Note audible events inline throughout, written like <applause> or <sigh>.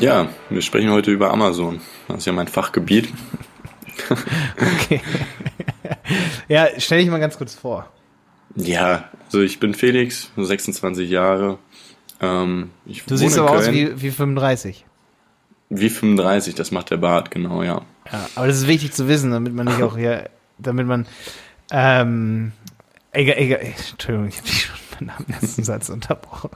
Ja, wir sprechen heute über Amazon. Das ist ja mein Fachgebiet. okay. ja, stell dich mal ganz kurz vor. Ja, also ich bin Felix, 26 Jahre. Ähm, du siehst aber aus wie, wie 35. Wie 35, das macht der Bart, genau, ja. Ja, aber das ist wichtig zu wissen, damit man nicht auch hier, damit man, ähm, egal, egal, Entschuldigung, ich habe dich schon beim ersten Satz unterbrochen.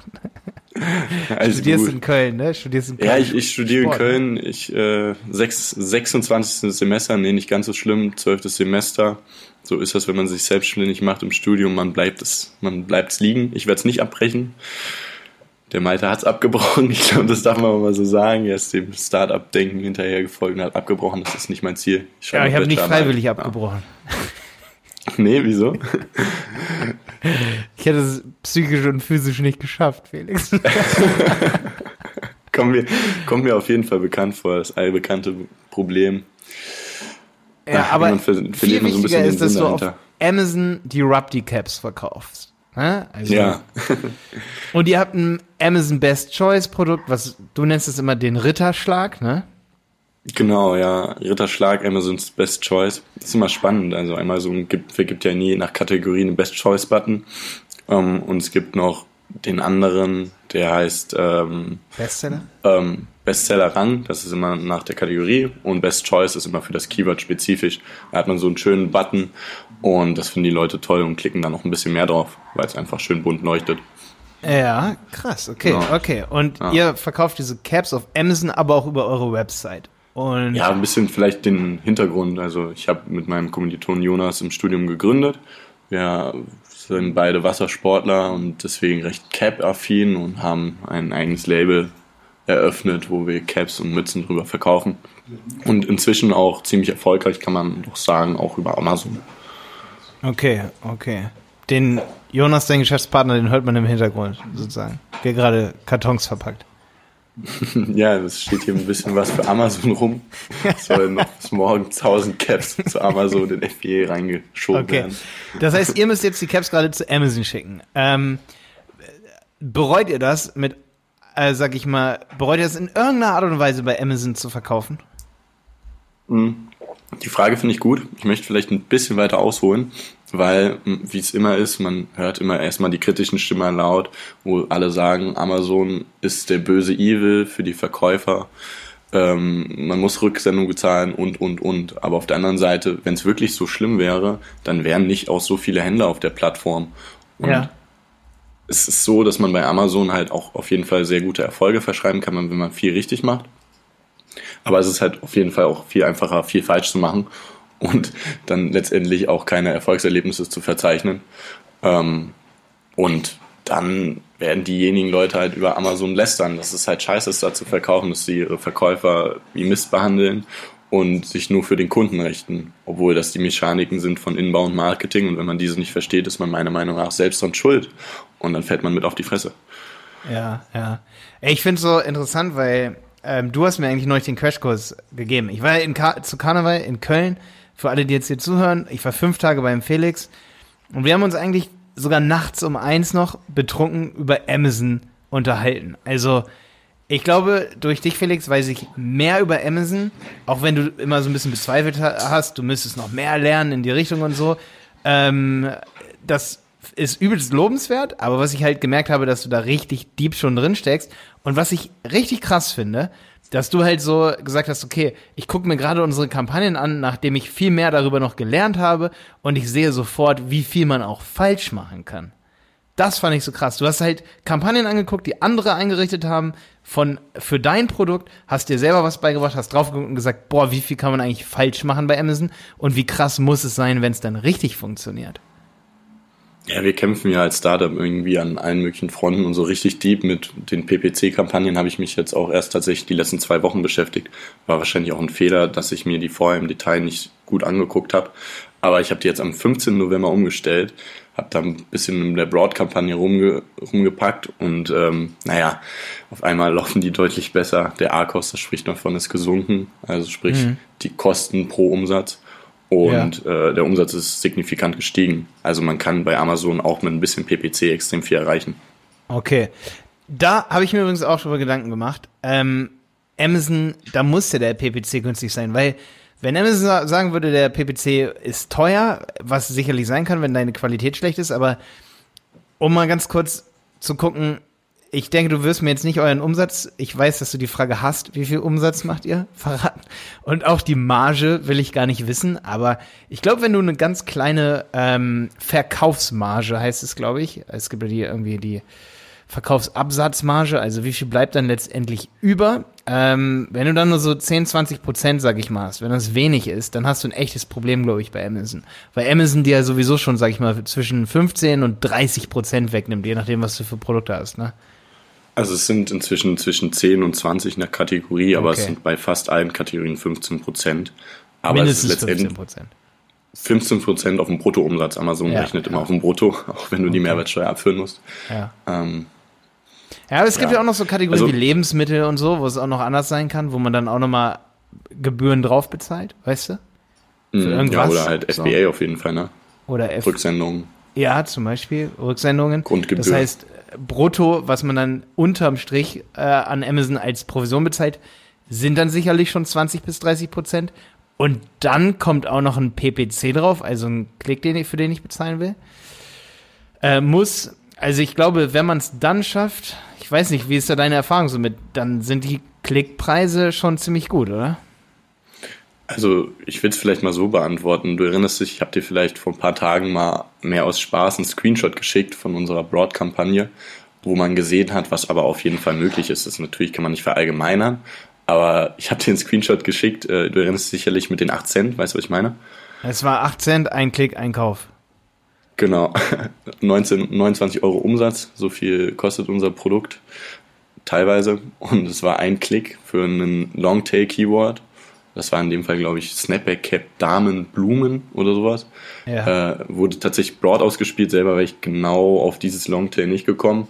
<laughs> Alles Studierst gut. in Köln, ne? Studierst in Köln. Ja, ich, ich studiere Sport, in Köln. Ne? Ich, äh, sechs, 26. Semester, nee, nicht ganz so schlimm, 12. Semester. So ist das, wenn man sich selbstständig macht im Studium, man bleibt es, man bleibt's liegen. Ich werde es nicht abbrechen. Der Malte hat es abgebrochen, <laughs> ich glaube, das darf man mal so sagen. Er ist dem Start-up-Denken hinterher gefolgt und hat abgebrochen. Das ist nicht mein Ziel. Ich ja, ich habe nicht freiwillig abgebrochen. <laughs> Nee, wieso? Ich hätte es psychisch und physisch nicht geschafft, Felix. <laughs> kommt, mir, kommt mir auf jeden Fall bekannt vor, das allbekannte Problem. Ja, Ach, aber man ver viel man so ein bisschen ist, dass du auf Amazon die Rupti Caps verkaufst. Ne? Also, ja. und ihr habt ein Amazon Best Choice Produkt, was du nennst es immer den Ritterschlag, ne? Genau, ja. Ritterschlag, Amazons Best Choice. Das ist immer spannend. Also Amazon gibt, vergibt ja nie nach Kategorien einen Best Choice Button. Ähm, und es gibt noch den anderen, der heißt ähm, Bestseller? Ähm, Bestseller Rang, das ist immer nach der Kategorie und Best Choice ist immer für das Keyword spezifisch. Da hat man so einen schönen Button und das finden die Leute toll und klicken da noch ein bisschen mehr drauf, weil es einfach schön bunt leuchtet. Ja, krass, okay, ja. okay. Und ja. ihr verkauft diese Caps auf Amazon, aber auch über eure Website. Und ja, ein bisschen vielleicht den Hintergrund. Also ich habe mit meinem Kommilitonen Jonas im Studium gegründet. Wir sind beide Wassersportler und deswegen recht Cap-affin und haben ein eigenes Label eröffnet, wo wir Caps und Mützen drüber verkaufen. Und inzwischen auch ziemlich erfolgreich, kann man doch sagen, auch über Amazon. Okay, okay. Den Jonas, dein Geschäftspartner, den hört man im Hintergrund sozusagen. Der gerade Kartons verpackt. <laughs> Ja, es steht hier ein bisschen was für Amazon rum. Es sollen noch bis morgen 1000 Caps zu Amazon in FBA reingeschoben okay. werden. Das heißt, ihr müsst jetzt die Caps gerade zu Amazon schicken. Ähm, bereut ihr das mit, äh, sag ich mal, bereut ihr das in irgendeiner Art und Weise bei Amazon zu verkaufen? Mhm. Die Frage finde ich gut. Ich möchte vielleicht ein bisschen weiter ausholen weil, wie es immer ist, man hört immer erstmal die kritischen Stimmen laut, wo alle sagen, Amazon ist der böse Evil für die Verkäufer, ähm, man muss Rücksendung bezahlen und, und, und. Aber auf der anderen Seite, wenn es wirklich so schlimm wäre, dann wären nicht auch so viele Händler auf der Plattform. Und ja. es ist so, dass man bei Amazon halt auch auf jeden Fall sehr gute Erfolge verschreiben kann, wenn man viel richtig macht. Aber es ist halt auf jeden Fall auch viel einfacher, viel falsch zu machen und dann letztendlich auch keine Erfolgserlebnisse zu verzeichnen. Ähm, und dann werden diejenigen Leute halt über Amazon lästern, dass es halt scheiße ist, da zu verkaufen, dass sie ihre Verkäufer wie Mist behandeln und sich nur für den Kunden richten, obwohl das die Mechaniken sind von Inbound Marketing und wenn man diese nicht versteht, ist man meiner Meinung nach selbst dran schuld und dann fällt man mit auf die Fresse. Ja, ja. Ich finde es so interessant, weil ähm, du hast mir eigentlich neulich den Crashkurs gegeben. Ich war in Ka zu Karneval in Köln für alle, die jetzt hier zuhören, ich war fünf Tage beim Felix und wir haben uns eigentlich sogar nachts um eins noch betrunken über Amazon unterhalten. Also, ich glaube, durch dich, Felix, weiß ich mehr über Amazon, auch wenn du immer so ein bisschen bezweifelt hast, du müsstest noch mehr lernen in die Richtung und so. Ähm, das ist übelst lobenswert, aber was ich halt gemerkt habe, dass du da richtig deep schon drin steckst und was ich richtig krass finde, dass du halt so gesagt hast, okay, ich gucke mir gerade unsere Kampagnen an, nachdem ich viel mehr darüber noch gelernt habe und ich sehe sofort, wie viel man auch falsch machen kann. Das fand ich so krass. Du hast halt Kampagnen angeguckt, die andere eingerichtet haben von für dein Produkt, hast dir selber was beigebracht, hast draufgeguckt und gesagt, boah, wie viel kann man eigentlich falsch machen bei Amazon und wie krass muss es sein, wenn es dann richtig funktioniert. Ja, wir kämpfen ja als Startup irgendwie an allen möglichen Fronten und so richtig deep mit den PPC-Kampagnen habe ich mich jetzt auch erst tatsächlich die letzten zwei Wochen beschäftigt. War wahrscheinlich auch ein Fehler, dass ich mir die vorher im Detail nicht gut angeguckt habe. Aber ich habe die jetzt am 15. November umgestellt, habe da ein bisschen in der Broad-Kampagne rumge rumgepackt und ähm, naja, auf einmal laufen die deutlich besser. Der A-Kost, das spricht davon, ist gesunken, also sprich mhm. die Kosten pro Umsatz und ja. äh, der Umsatz ist signifikant gestiegen. Also man kann bei Amazon auch mit ein bisschen PPC extrem viel erreichen. Okay. Da habe ich mir übrigens auch schon mal Gedanken gemacht. Ähm, Amazon, da muss ja der PPC günstig sein, weil wenn Amazon sagen würde, der PPC ist teuer, was sicherlich sein kann, wenn deine Qualität schlecht ist, aber um mal ganz kurz zu gucken, ich denke, du wirst mir jetzt nicht euren Umsatz, ich weiß, dass du die Frage hast, wie viel Umsatz macht ihr, <laughs> verraten. Und auch die Marge will ich gar nicht wissen, aber ich glaube, wenn du eine ganz kleine ähm, Verkaufsmarge, heißt es, glaube ich, es gibt ja die irgendwie die Verkaufsabsatzmarge, also wie viel bleibt dann letztendlich über. Ähm, wenn du dann nur so 10, 20 Prozent, sag ich mal, hast, wenn das wenig ist, dann hast du ein echtes Problem, glaube ich, bei Amazon. Weil Amazon dir ja sowieso schon, sag ich mal, zwischen 15 und 30 Prozent wegnimmt, je nachdem, was du für Produkte hast, ne? Also es sind inzwischen zwischen 10 und 20 in der Kategorie, aber okay. es sind bei fast allen Kategorien 15 Prozent. Aber Mindestens es ist letztendlich 15 15 Prozent auf dem Bruttoumsatz. Amazon ja, rechnet ja. immer auf dem Brutto, <laughs> auch wenn du okay. die Mehrwertsteuer abführen musst. Ja. Ähm, ja, aber es gibt ja. ja auch noch so Kategorien also, wie Lebensmittel und so, wo es auch noch anders sein kann, wo man dann auch nochmal Gebühren drauf bezahlt, weißt du? Für mm, irgendwas. Ja, oder halt FBA so. auf jeden Fall, ne? Oder F Rücksendungen. Ja, zum Beispiel Rücksendungen. Grundgebühr. Das heißt, brutto, was man dann unterm Strich äh, an Amazon als Provision bezahlt, sind dann sicherlich schon 20 bis 30 Prozent. Und dann kommt auch noch ein PPC drauf, also ein Klick, den ich, für den ich bezahlen will. Äh, muss, also ich glaube, wenn man es dann schafft, ich weiß nicht, wie ist da deine Erfahrung so mit, dann sind die Klickpreise schon ziemlich gut, oder? Also ich will es vielleicht mal so beantworten. Du erinnerst dich, ich habe dir vielleicht vor ein paar Tagen mal mehr aus Spaß einen Screenshot geschickt von unserer Broad-Kampagne, wo man gesehen hat, was aber auf jeden Fall möglich ist. Das natürlich kann man nicht verallgemeinern, aber ich habe dir einen Screenshot geschickt. Äh, du erinnerst dich sicherlich mit den 8 Cent, weißt du, was ich meine? Es war 8 Cent, ein Klick, ein Kauf. Genau, <laughs> 19, 29 Euro Umsatz, so viel kostet unser Produkt teilweise. Und es war ein Klick für einen Longtail-Keyword das war in dem Fall, glaube ich, Snapback Cap Damen Blumen oder sowas. Ja. Äh, wurde tatsächlich broad ausgespielt, selber war ich genau auf dieses Longtail nicht gekommen.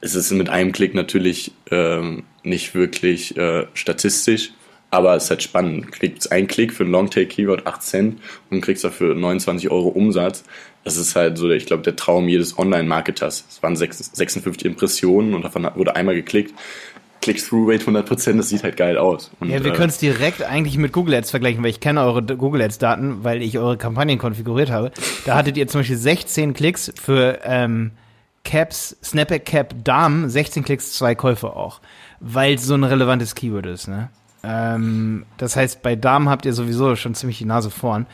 Es ist mit einem Klick natürlich ähm, nicht wirklich äh, statistisch, aber es ist halt spannend. Kriegst ein Klick für ein Longtail-Keyword 8 Cent und kriegst dafür 29 Euro Umsatz. Das ist halt so, ich glaube, der Traum jedes Online-Marketers. Es waren 56 Impressionen und davon wurde einmal geklickt. Click-Through-Rate 100%, das sieht halt geil aus. Und, ja, wir äh, können es direkt eigentlich mit Google Ads vergleichen, weil ich kenne eure Google Ads-Daten, weil ich eure Kampagnen konfiguriert habe. Da hattet ihr zum Beispiel 16 Klicks für ähm, Caps, Snapback Cap Damen, 16 Klicks, zwei Käufe auch, weil es so ein relevantes Keyword ist, ne? Ähm, das heißt, bei Damen habt ihr sowieso schon ziemlich die Nase vorn.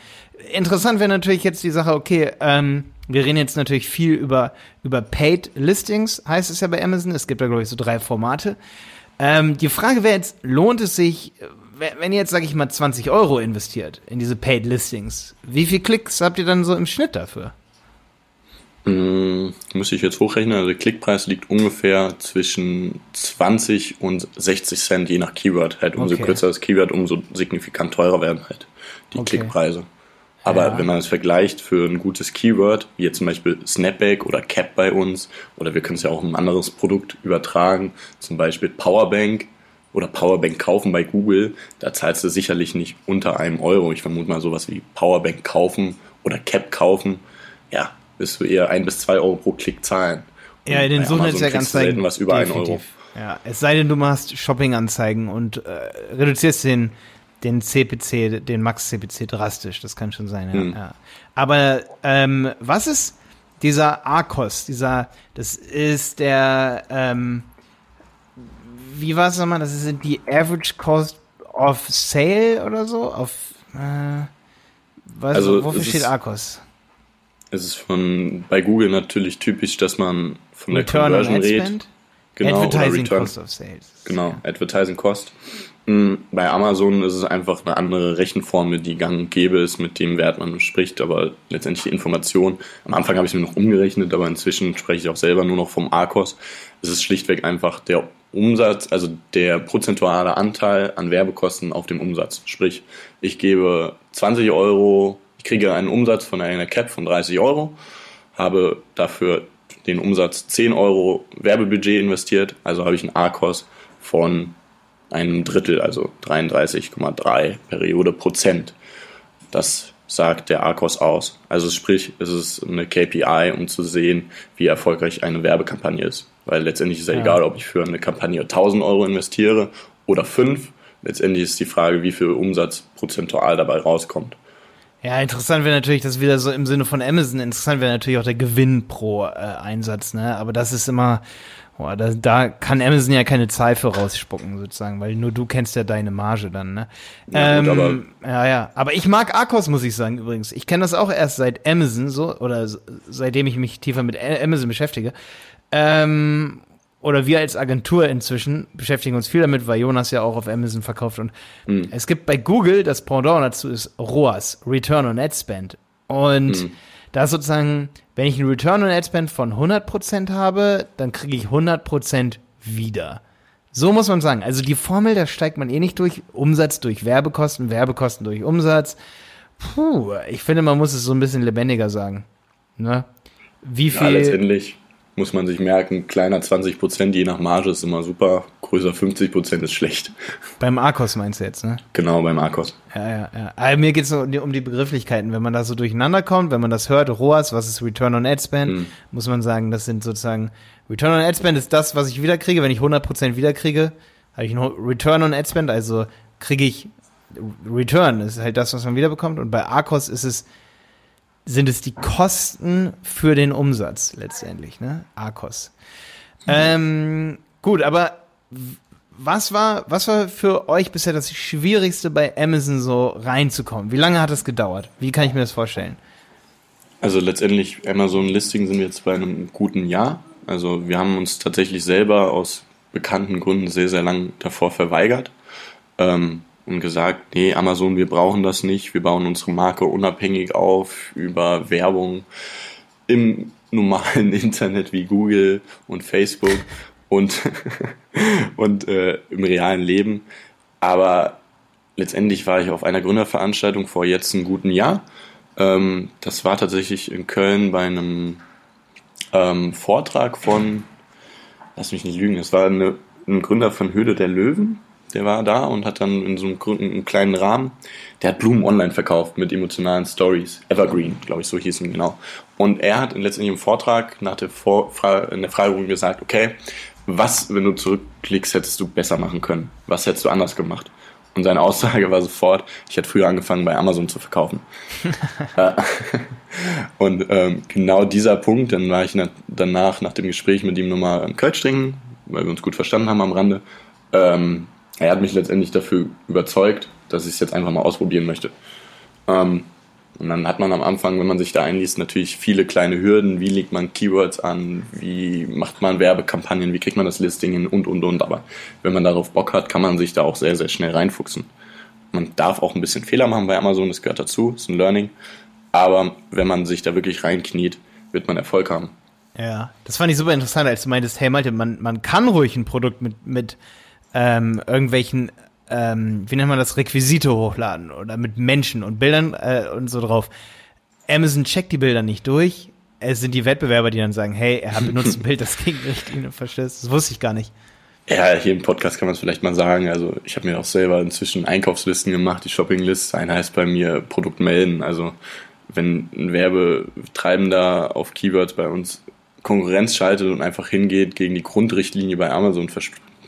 Interessant wäre natürlich jetzt die Sache, okay, ähm, wir reden jetzt natürlich viel über, über Paid Listings, heißt es ja bei Amazon. Es gibt da, glaube ich, so drei Formate. Ähm, die Frage wäre jetzt, lohnt es sich, wenn ihr jetzt, sage ich mal, 20 Euro investiert in diese Paid Listings, wie viel Klicks habt ihr dann so im Schnitt dafür? Hm, müsste ich jetzt hochrechnen. Also der Klickpreis liegt ungefähr zwischen 20 und 60 Cent, je nach Keyword. Halt umso okay. kürzer das Keyword, umso signifikant teurer werden halt die okay. Klickpreise. Aber ja. wenn man es vergleicht für ein gutes Keyword, wie jetzt zum Beispiel Snapback oder Cap bei uns, oder wir können es ja auch in ein anderes Produkt übertragen, zum Beispiel Powerbank oder Powerbank kaufen bei Google, da zahlst du sicherlich nicht unter einem Euro. Ich vermute mal sowas wie Powerbank kaufen oder Cap kaufen. Ja, wirst du eher ein bis zwei Euro pro Klick zahlen. Und ja, in den Suchnetzwerkanzeigen. was über einen Euro. Ja, es sei denn, du machst Shopping-Anzeigen und äh, reduzierst den den CPC, den Max-CPC drastisch. Das kann schon sein, ja. Hm. ja. Aber ähm, was ist dieser ARCOS? Dieser, das ist der, ähm, wie war es nochmal? Das ist die Average Cost of Sale oder so? Auf, äh, was, also wofür steht ARCOS? Es ist von bei Google natürlich typisch, dass man von Return der Conversion redet. Genau, Advertising Cost of Sales. Genau, ja. Advertising Cost. Bei Amazon ist es einfach eine andere Rechenformel, die gang und gäbe ist, mit dem Wert man spricht, aber letztendlich die Information. Am Anfang habe ich mir noch umgerechnet, aber inzwischen spreche ich auch selber nur noch vom ARCOS. Es ist schlichtweg einfach der Umsatz, also der prozentuale Anteil an Werbekosten auf dem Umsatz. Sprich, ich gebe 20 Euro, ich kriege einen Umsatz von einer Cap von 30 Euro, habe dafür den Umsatz 10 Euro Werbebudget investiert, also habe ich einen ARCOS von einem Drittel, also 33,3 Periode Prozent. Das sagt der ARCOS aus. Also sprich, es ist eine KPI, um zu sehen, wie erfolgreich eine Werbekampagne ist. Weil letztendlich ist ja, ja. egal, ob ich für eine Kampagne 1000 Euro investiere oder fünf. Letztendlich ist die Frage, wie viel Umsatz prozentual dabei rauskommt. Ja, interessant wäre natürlich, das wieder so im Sinne von Amazon, interessant wäre natürlich auch der Gewinn pro äh, Einsatz, ne? Aber das ist immer, boah, da, da kann Amazon ja keine Zahl für rausspucken, sozusagen, weil nur du kennst ja deine Marge dann, ne? Ja, gut, ähm, ja, ja. Aber ich mag Arcos, muss ich sagen, übrigens. Ich kenne das auch erst seit Amazon so, oder seitdem ich mich tiefer mit Amazon beschäftige. Ähm, oder wir als Agentur inzwischen beschäftigen uns viel damit, weil Jonas ja auch auf Amazon verkauft. Und es gibt bei Google, das Pendant dazu ist ROAS, Return on Ad Spend. Und da ist sozusagen, wenn ich einen Return on Ad Spend von 100% habe, dann kriege ich 100% wieder. So muss man sagen. Also die Formel, da steigt man eh nicht durch. Umsatz durch Werbekosten, Werbekosten durch Umsatz. Puh, ich finde, man muss es so ein bisschen lebendiger sagen. Ne? Wie Ja, viel? letztendlich muss man sich merken, kleiner 20 Prozent je nach Marge ist immer super, größer 50 Prozent ist schlecht. beim Arcos meinst du jetzt, ne? Genau, beim Arcos. Ja, ja, ja. Aber mir geht es um die, um die Begrifflichkeiten. Wenn man da so durcheinander kommt, wenn man das hört, ROAS, was ist Return on Ad Spend, Hm. muss man sagen, das sind sozusagen, Return on Ad Spend ist das, was ich wiederkriege. Wenn ich 100% wiederkriege, habe ich einen Return on Ad Spend, also kriege ich Return, ist halt das, was man wiederbekommt. Und bei Arcos ist es, sind es die Kosten für den Umsatz letztendlich, ne? Arcos. Ähm, gut, aber was war, was war für euch bisher das Schwierigste bei Amazon so reinzukommen? Wie lange hat es gedauert? Wie kann ich mir das vorstellen? Also letztendlich Amazon-Listing sind wir jetzt bei einem guten Jahr. Also wir haben uns tatsächlich selber aus bekannten Gründen sehr, sehr lang davor verweigert ähm, und gesagt, nee, Amazon, wir brauchen das nicht. Wir bauen unsere Marke unabhängig auf über Werbung im normalen <laughs> Internet wie Google und Facebook und, <laughs> und äh, im realen Leben. Aber letztendlich war ich auf einer Gründerveranstaltung vor jetzt einem guten Jahr. Ähm, das war tatsächlich in Köln bei einem ähm, Vortrag von, lass mich nicht lügen, es war eine, ein Gründer von Höhle der Löwen, der war da und hat dann in so einem, einem kleinen Rahmen, der hat Blumen online verkauft mit emotionalen Stories. Evergreen, glaube ich, so hieß ihn genau. Und er hat letztendlich im Vortrag nach der, Vor in der Fragerunde gesagt, okay, was, wenn du zurückklickst, hättest du besser machen können? Was hättest du anders gemacht? Und seine Aussage war sofort, ich hätte früher angefangen, bei Amazon zu verkaufen. <laughs> Äh, und ähm, genau dieser Punkt, dann war ich na danach, nach dem Gespräch mit ihm nochmal einen Kölsch trinken, weil wir uns gut verstanden haben am Rande. Ähm, er hat mich letztendlich dafür überzeugt, dass ich es jetzt einfach mal ausprobieren möchte. Ähm, und dann hat man am Anfang, wenn man sich da einliest, natürlich viele kleine Hürden. Wie legt man Keywords an? Wie macht man Werbekampagnen? Wie kriegt man das Listing hin? Und, und, und. Aber wenn man darauf Bock hat, kann man sich da auch sehr, sehr schnell reinfuchsen. Man darf auch ein bisschen Fehler machen bei Amazon, das gehört dazu, ist ein Learning. Aber wenn man sich da wirklich reinkniet, wird man Erfolg haben. Ja, das fand ich super interessant, als du meintest, hey Malte, man, man kann ruhig ein Produkt mit, mit ähm, irgendwelchen, ähm, wie nennt man das, Requisite hochladen oder mit Menschen und Bildern äh, und so drauf. Amazon checkt die Bilder nicht durch. Es sind die Wettbewerber, die dann sagen, hey, er hat benutzt ein <laughs> Bild, das gegen Richtlinien verstößt. Das wusste ich gar nicht. Ja, hier im Podcast kann man es vielleicht mal sagen. Also ich habe mir auch selber inzwischen Einkaufslisten gemacht, die Shoppinglist. Eine heißt bei mir Produkt melden. Also wenn ein Werbetreibender auf Keywords bei uns Konkurrenz schaltet und einfach hingeht, gegen die Grundrichtlinie bei Amazon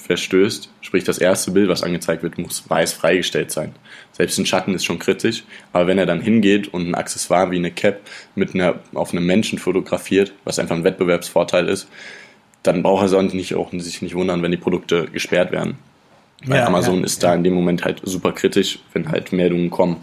verstößt, sprich das erste Bild, was angezeigt wird, muss weiß freigestellt sein. Selbst ein Schatten ist schon kritisch, aber wenn er dann hingeht und ein Accessoire wie eine Cap mit einer, auf einem Menschen fotografiert, was einfach ein Wettbewerbsvorteil ist, dann braucht er sonst nicht auch sich nicht wundern, wenn die Produkte gesperrt werden. Weil Ja, Amazon ja, ist da in dem Moment halt super kritisch, wenn halt Meldungen kommen,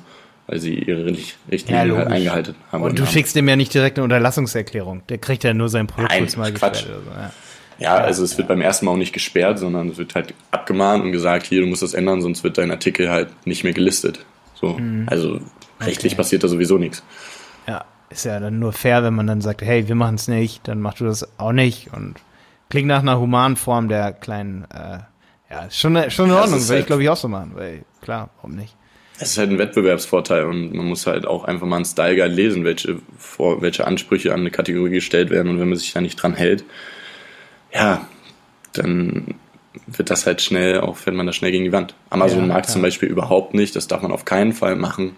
weil sie ihre Richt- Richtlinien halt eingehalten haben. Und du haben. schickst dem ja nicht direkt eine Unterlassungserklärung. Der kriegt ja nur sein Produkt Nein, mal Quatsch. gesperrt oder so. Ja. Also es wird beim ersten Mal auch nicht gesperrt, sondern es wird halt abgemahnt und gesagt, hier, du musst das ändern, sonst wird dein Artikel halt nicht mehr gelistet. So, also rechtlich Okay. passiert da sowieso nichts. Ja, ist ja dann nur fair, wenn man dann sagt, hey, wir machen es nicht, dann machst du das auch nicht und klingt nach einer humanen Form der kleinen, äh, ja, ist schon, schon in Ordnung, würde ich halt- glaube ich auch so machen, weil klar, warum nicht? Es ist halt ein Wettbewerbsvorteil und man muss halt auch einfach mal einen Style Guide lesen, welche, welche Ansprüche an eine Kategorie gestellt werden und wenn man sich da nicht dran hält, ja, dann wird das halt schnell, auch fällt man da schnell gegen die Wand. Amazon Ja, mag klar. zum Beispiel überhaupt nicht, das darf man auf keinen Fall machen,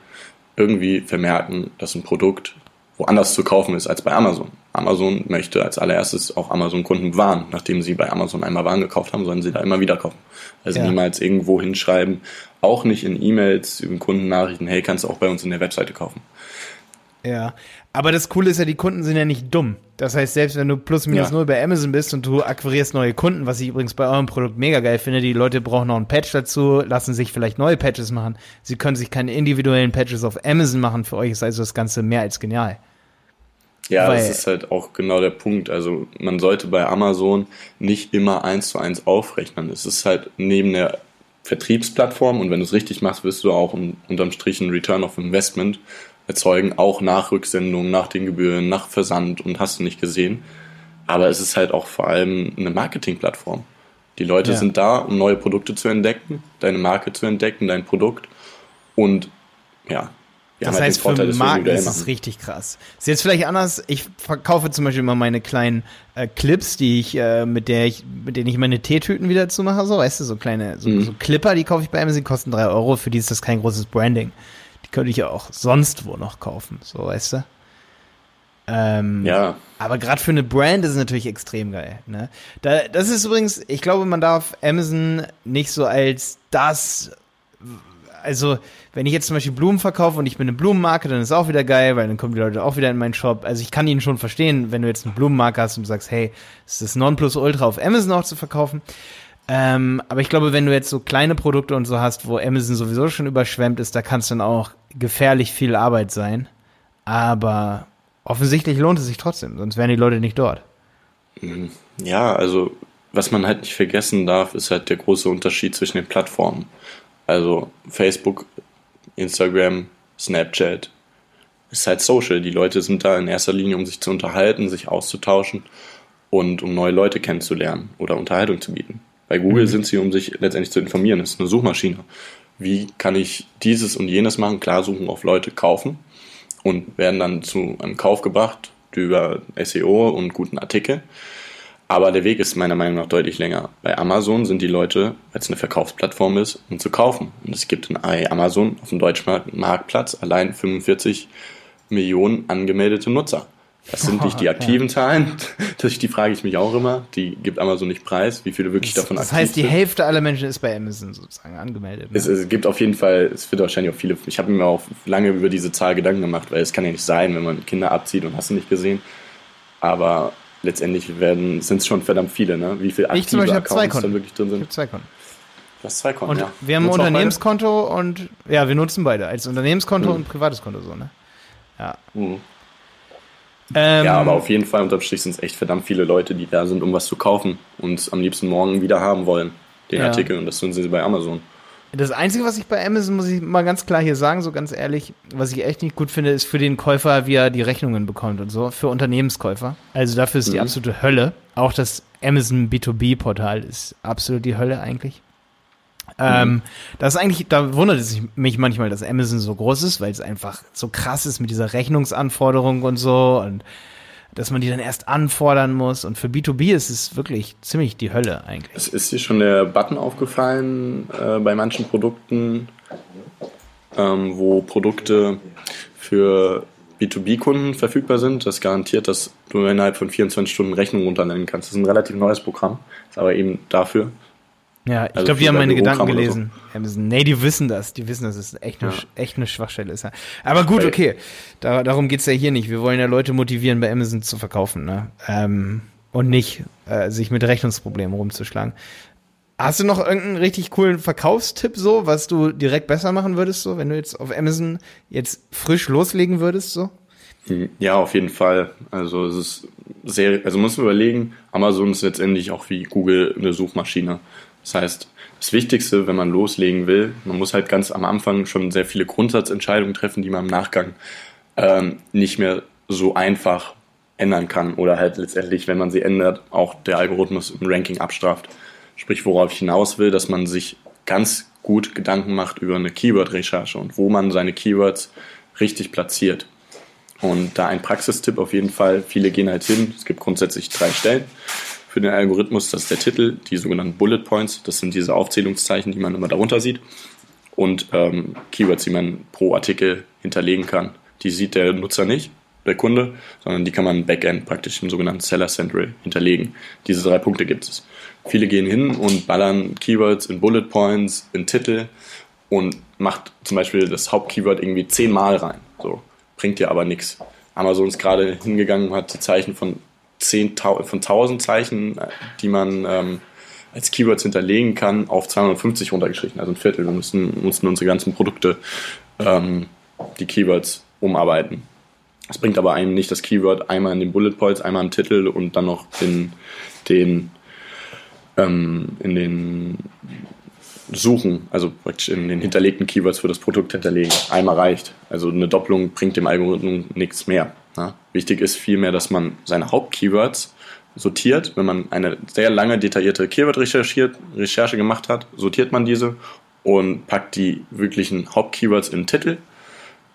irgendwie vermerken, dass ein Produkt woanders zu kaufen ist als bei Amazon. Amazon möchte als allererstes auch Amazon-Kunden warnen. Nachdem sie bei Amazon einmal Waren gekauft haben, sollen sie da immer wieder kaufen. Also ja. niemals irgendwo hinschreiben, auch nicht in E-Mails, in Kundennachrichten, hey, kannst du auch bei uns in der Webseite kaufen. Ja, aber das Coole ist ja, die Kunden sind ja nicht dumm. Das heißt, selbst wenn du plus minus ja. null bei Amazon bist und du akquirierst neue Kunden, was ich übrigens bei eurem Produkt mega geil finde, die Leute brauchen noch einen Patch dazu, lassen sich vielleicht neue Patches machen. Sie können sich keine individuellen Patches auf Amazon machen. Für euch ist also das Ganze mehr als genial. Ja, Weil, das ist halt auch genau der Punkt. Also man sollte bei Amazon nicht immer eins zu eins aufrechnen. Es ist halt neben der Vertriebsplattform und wenn du es richtig machst, wirst du auch unterm Strich ein Return of Investment erzeugen, auch nach Rücksendung, nach den Gebühren, nach Versand und hast du nicht gesehen. Aber es ist halt auch vor allem eine Marketingplattform. Die Leute ja. sind da, um neue Produkte zu entdecken, deine Marke zu entdecken, dein Produkt und ja, das halt heißt, Vorteil, für Marken ist es richtig krass. Ist jetzt vielleicht anders. Ich verkaufe zum Beispiel immer meine kleinen äh, Clips, die ich, äh, mit der ich, mit denen ich meine Teetüten wieder zumache, so, weißt du, so kleine, so, mhm. so Clipper, die kaufe ich bei Amazon, kosten drei Euro. Für die ist das kein großes Branding. Die könnte ich ja auch sonst wo noch kaufen, so, weißt du. Ähm, ja. Aber gerade für eine Brand ist es natürlich extrem geil. Ne? Da, das ist übrigens, ich glaube, man darf Amazon nicht so als das also, wenn ich jetzt zum Beispiel Blumen verkaufe und ich bin eine Blumenmarke, dann ist es auch wieder geil, weil dann kommen die Leute auch wieder in meinen Shop. Also ich kann ihn schon verstehen, wenn du jetzt eine Blumenmarke hast und sagst, hey, es ist das Nonplusultra auf Amazon auch zu verkaufen. Ähm, aber ich glaube, wenn du jetzt so kleine Produkte und so hast, wo Amazon sowieso schon überschwemmt ist, da kann es dann auch gefährlich viel Arbeit sein. Aber offensichtlich lohnt es sich trotzdem, sonst wären die Leute nicht dort. Mhm. Ja, also was man halt nicht vergessen darf, ist halt der große Unterschied zwischen den Plattformen. Also Facebook, Instagram, Snapchat ist halt Social. Die Leute sind da in erster Linie, um sich zu unterhalten, sich auszutauschen und um neue Leute kennenzulernen oder Unterhaltung zu bieten. Bei Google mhm. sind sie, um sich letztendlich zu informieren. Das ist eine Suchmaschine. Wie kann ich dieses und jenes machen? Klar suchen auf Leute kaufen und werden dann zu einem Kauf gebracht über SEO und guten Artikel. Aber der Weg ist meiner Meinung nach deutlich länger. Bei Amazon sind die Leute, weil es eine Verkaufsplattform ist, um zu kaufen. Und es gibt in Amazon auf dem deutschen Marktplatz allein 45 Millionen angemeldete Nutzer. Das sind nicht die aktiven Zahlen. Das, die frage ich mich auch immer. Die gibt Amazon nicht preis, wie viele wirklich davon aktiv sind. Das heißt, die Hälfte aller Menschen ist bei Amazon sozusagen angemeldet. Ne? Es, es, gibt auf jeden Fall, es wird wahrscheinlich auch viele, ich habe mir auch lange über diese Zahl Gedanken gemacht, weil es kann ja nicht sein, wenn man Kinder abzieht und hast du nicht gesehen. Aber letztendlich werden sind es schon verdammt viele, ne? Wie viele aktive ich zum Beispiel Accounts zwei Konten. wirklich drin sind. Ich habe zwei Konten. Du hast zwei Konten, und ja. Wir haben ein Unternehmenskonto und ja, wir nutzen beide als Unternehmenskonto mhm. und privates Konto so, ne? Ja. Mhm. Ähm, ja, aber auf jeden Fall unterm Strich sind es echt verdammt viele Leute, die da sind, um was zu kaufen und am liebsten morgen wieder haben wollen, den ja. Artikel. Und das tun sie bei Amazon. Das Einzige, was ich bei Amazon, muss ich mal ganz klar hier sagen, so ganz ehrlich, was ich echt nicht gut finde, ist für den Käufer, wie er die Rechnungen bekommt und so, für Unternehmenskäufer. Also dafür ist mhm. die absolute Hölle. Auch das Amazon B2B-Portal ist absolut die Hölle eigentlich. Mhm. Ähm, das ist eigentlich, da wundert es mich manchmal, dass Amazon so groß ist, weil es einfach so krass ist mit dieser Rechnungsanforderung und so und dass man die dann erst anfordern muss. Und für B2B ist es wirklich ziemlich die Hölle eigentlich. Es ist dir schon der Button aufgefallen äh, bei manchen Produkten, ähm, wo Produkte für B2B-Kunden verfügbar sind. Das garantiert, dass du innerhalb von 24 Stunden Rechnung runternehmen kannst. Das ist ein relativ neues Programm, ist aber eben dafür. Ja, ich also glaube, die haben meine Gedanken gelesen. So. Nee, die wissen das. Die wissen, dass es echt eine, ja. echt eine Schwachstelle ist. Aber gut, okay. Da, darum geht's ja hier nicht. Wir wollen ja Leute motivieren, bei Amazon zu verkaufen. Ne? Ähm, und nicht äh, sich mit Rechnungsproblemen rumzuschlagen. Hast du noch irgendeinen richtig coolen Verkaufstipp so, was du direkt besser machen würdest, so, wenn du jetzt auf Amazon jetzt frisch loslegen würdest, so? Hm, ja, auf jeden Fall. Also es ist sehr, also muss man überlegen, Amazon ist letztendlich auch wie Google eine Suchmaschine. Das heißt, das Wichtigste, wenn man loslegen will, man muss halt ganz am Anfang schon sehr viele Grundsatzentscheidungen treffen, die man im Nachgang ähm, nicht mehr so einfach ändern kann oder halt letztendlich, wenn man sie ändert, auch der Algorithmus im Ranking abstraft. Sprich, worauf ich hinaus will, dass man sich ganz gut Gedanken macht über eine Keyword-Recherche und wo man seine Keywords richtig platziert. Und da ein Praxistipp auf jeden Fall, viele gehen halt hin, es gibt grundsätzlich drei Stellen für den Algorithmus. Das ist der Titel, die sogenannten Bullet Points. Das sind diese Aufzählungszeichen, die man immer darunter sieht. Und ähm, Keywords, die man pro Artikel hinterlegen kann. Die sieht der Nutzer nicht. der Kunde, sondern die kann man im Backend praktisch im sogenannten Seller Central hinterlegen. Diese drei Punkte gibt es. Viele gehen hin und ballern Keywords in Bullet Points, in Titel und macht zum Beispiel das Hauptkeyword irgendwie zehnmal rein. So, bringt dir aber nichts. Amazon ist gerade hingegangen und hat die Zeichen von, 10, von 1000 Zeichen, die man ähm, als Keywords hinterlegen kann, auf 250 runtergeschrieben, also ein Viertel. Wir mussten, mussten unsere ganzen Produkte, ähm, die Keywords umarbeiten. Das bringt aber einem nicht das Keyword einmal in den Bullet Points, einmal im Titel und dann noch in den, ähm, in den Suchen, also praktisch in den hinterlegten Keywords für das Produkt hinterlegen. Einmal reicht. Also eine Doppelung bringt dem Algorithmus nichts mehr. Ne? Wichtig ist vielmehr, dass man seine Hauptkeywords sortiert. Wenn man eine sehr lange detaillierte Keyword-Recherche gemacht hat, sortiert man diese und packt die wirklichen Hauptkeywords im Titel,